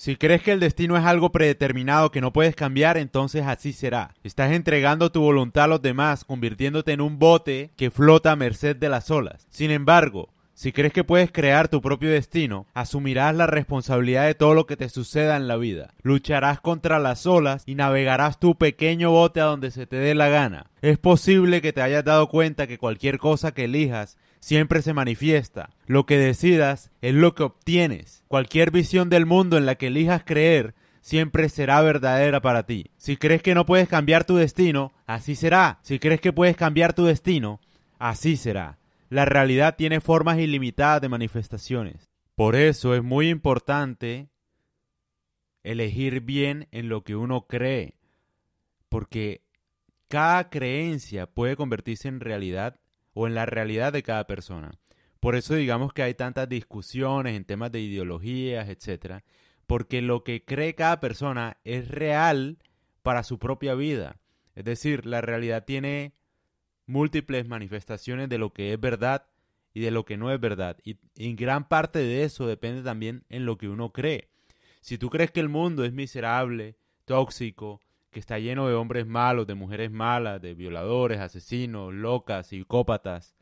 Si crees que el destino es algo predeterminado que no puedes cambiar, entonces así será. Estás entregando tu voluntad a los demás, convirtiéndote en un bote que flota a merced de las olas. Sin embargo, si crees que puedes crear tu propio destino, asumirás la responsabilidad de todo lo que te suceda en la vida. Lucharás contra las olas y navegarás tu pequeño bote a donde se te dé la gana. Es posible que te hayas dado cuenta que cualquier cosa que elijas siempre se manifiesta. Lo que decidas es lo que obtienes. Cualquier visión del mundo en la que elijas creer siempre será verdadera para ti. Si crees que no puedes cambiar tu destino, así será. Si crees que puedes cambiar tu destino, así será. La realidad tiene formas ilimitadas de manifestaciones. Por eso es muy importante elegir bien en lo que uno cree, porque cada creencia puede convertirse en realidad o en la realidad de cada persona. Por eso digamos que hay tantas discusiones en temas de ideologías, etcétera, porque lo que cree cada persona es real para su propia vida. Es decir, la realidad tiene múltiples manifestaciones de lo que es verdad y de lo que no es verdad. Y en gran parte de eso depende también en lo que uno cree. Si tú crees que el mundo es miserable, tóxico, que está lleno de hombres malos, de mujeres malas, de violadores, asesinos, locas, psicópatas,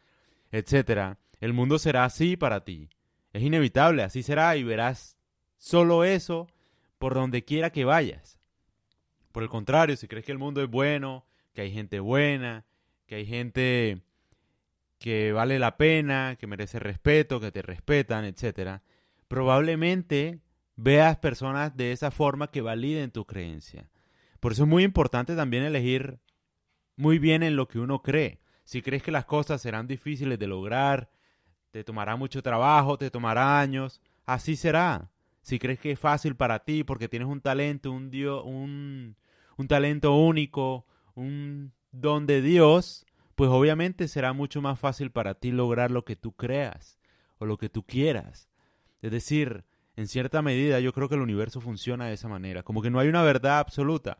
etc., el mundo será así para ti. Es inevitable, así será y verás solo eso por donde quiera que vayas. Por el contrario, si crees que el mundo es bueno, que hay gente buena, que hay gente que vale la pena, que merece respeto, que te respetan, etc., probablemente veas personas de esa forma que validen tu creencia. Por eso es muy importante también elegir muy bien en lo que uno cree. Si crees que las cosas serán difíciles de lograr, te tomará mucho trabajo, te tomará años, así será. Si crees que es fácil para ti porque tienes un talento, un, un, un talento único, un don de Dios, pues obviamente será mucho más fácil para ti lograr lo que tú creas o lo que tú quieras. Es decir, en cierta medida yo creo que el universo funciona de esa manera, como que no hay una verdad absoluta.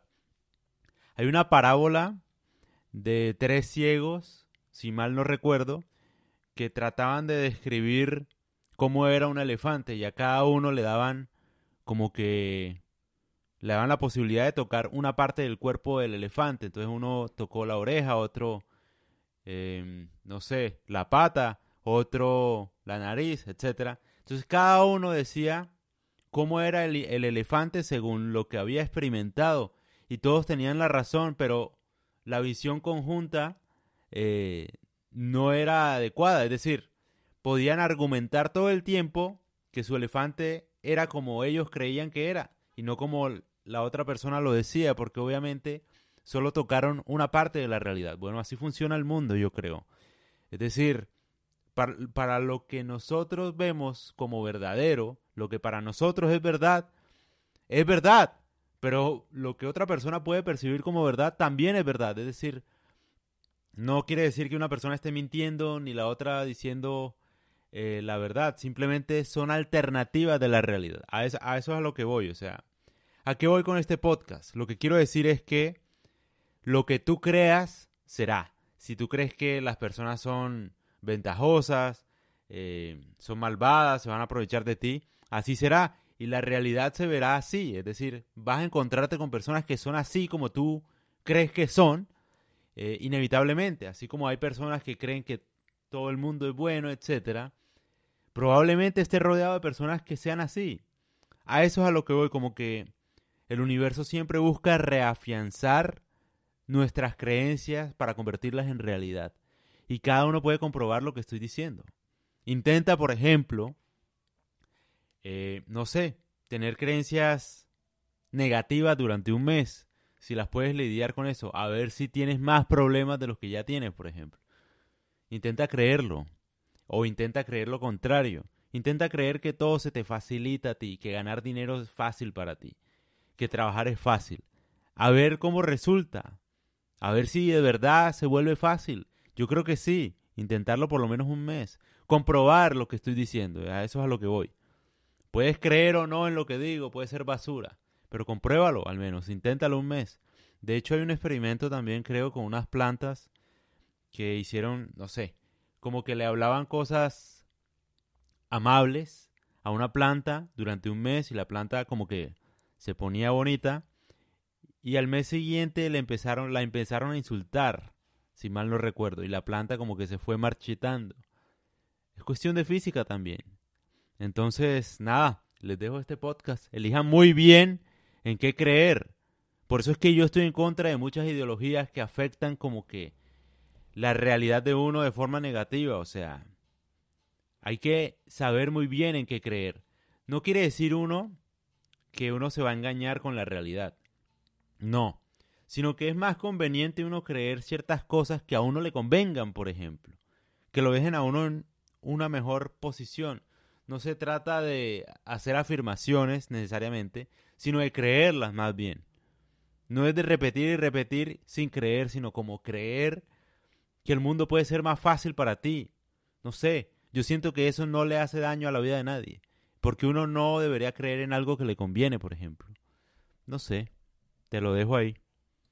Hay una parábola de tres ciegos, si mal no recuerdo, que trataban de describir cómo era un elefante y a cada uno le daban como que le daban la posibilidad de tocar una parte del cuerpo del elefante. Entonces uno tocó la oreja, otro, em, no sé, la pata, otro la nariz, etc. Entonces cada uno decía cómo era el, el elefante según lo que había experimentado y todos tenían la razón, pero la visión conjunta eh, no era adecuada. Es decir, podían argumentar todo el tiempo que su elefante era como ellos creían que era y no como la otra persona lo decía, porque obviamente solo tocaron una parte de la realidad. Bueno, así funciona el mundo, yo creo. Es decir, para, para, lo que nosotros vemos como verdadero, lo que para nosotros es verdad, es verdad. Pero lo que otra persona puede percibir como verdad también es verdad. Es decir, no quiere decir que una persona esté mintiendo ni la otra diciendo eh, la verdad. Simplemente son alternativas de la realidad. A eso, a eso es a lo que voy. O sea, ¿a qué voy con este podcast? Lo que quiero decir es que lo que tú creas será. Si tú crees que las personas son ventajosas, eh, son malvadas, se van a aprovechar de ti, así será y la realidad se verá así, es decir, vas a encontrarte con personas que son así como tú crees que son, eh, inevitablemente, así como hay personas que creen que todo el mundo es bueno, etcétera, probablemente esté rodeado de personas que sean así. A eso es a lo que voy, como que el universo siempre busca reafianzar nuestras creencias para convertirlas en realidad. Y cada uno puede comprobar lo que estoy diciendo. Intenta, por ejemplo, eh, no sé, tener creencias negativas durante un mes, si las puedes lidiar con eso, a ver si tienes más problemas de los que ya tienes, por ejemplo. Intenta creerlo, o intenta creer lo contrario. Intenta creer que todo se te facilita a ti, que ganar dinero es fácil para ti, que trabajar es fácil. A ver cómo resulta. A ver si de verdad se vuelve fácil. Yo creo que sí. Intentarlo por lo menos un mes. Comprobar lo que estoy diciendo. A eso es a lo que voy. Puedes creer o no en lo que digo, puede ser basura, pero compruébalo al menos, inténtalo un mes. De hecho, hay un experimento también, creo, con unas plantas que hicieron, no sé, como que le hablaban cosas amables a una planta durante un mes y la planta como que se ponía bonita y al mes siguiente le empezaron, la empezaron a insultar, si mal no recuerdo, y la planta como que se fue marchitando. Es cuestión de física también. Entonces, nada, les dejo este podcast. Elijan muy bien en qué creer. Por eso es que yo estoy en contra de muchas ideologías que afectan como que la realidad de uno de forma negativa. O sea, hay que saber muy bien en qué creer. No quiere decir uno que uno se va a engañar con la realidad. No, sino que es más conveniente uno creer ciertas cosas que a uno le convengan, por ejemplo, que lo dejen a uno en una mejor posición. No se trata de hacer afirmaciones necesariamente, sino de creerlas más bien. No es de repetir y repetir sin creer, sino como creer que el mundo puede ser más fácil para ti. No sé, yo siento que eso no le hace daño a la vida de nadie, porque uno no debería creer en algo que le conviene, por ejemplo. No sé, te lo dejo ahí.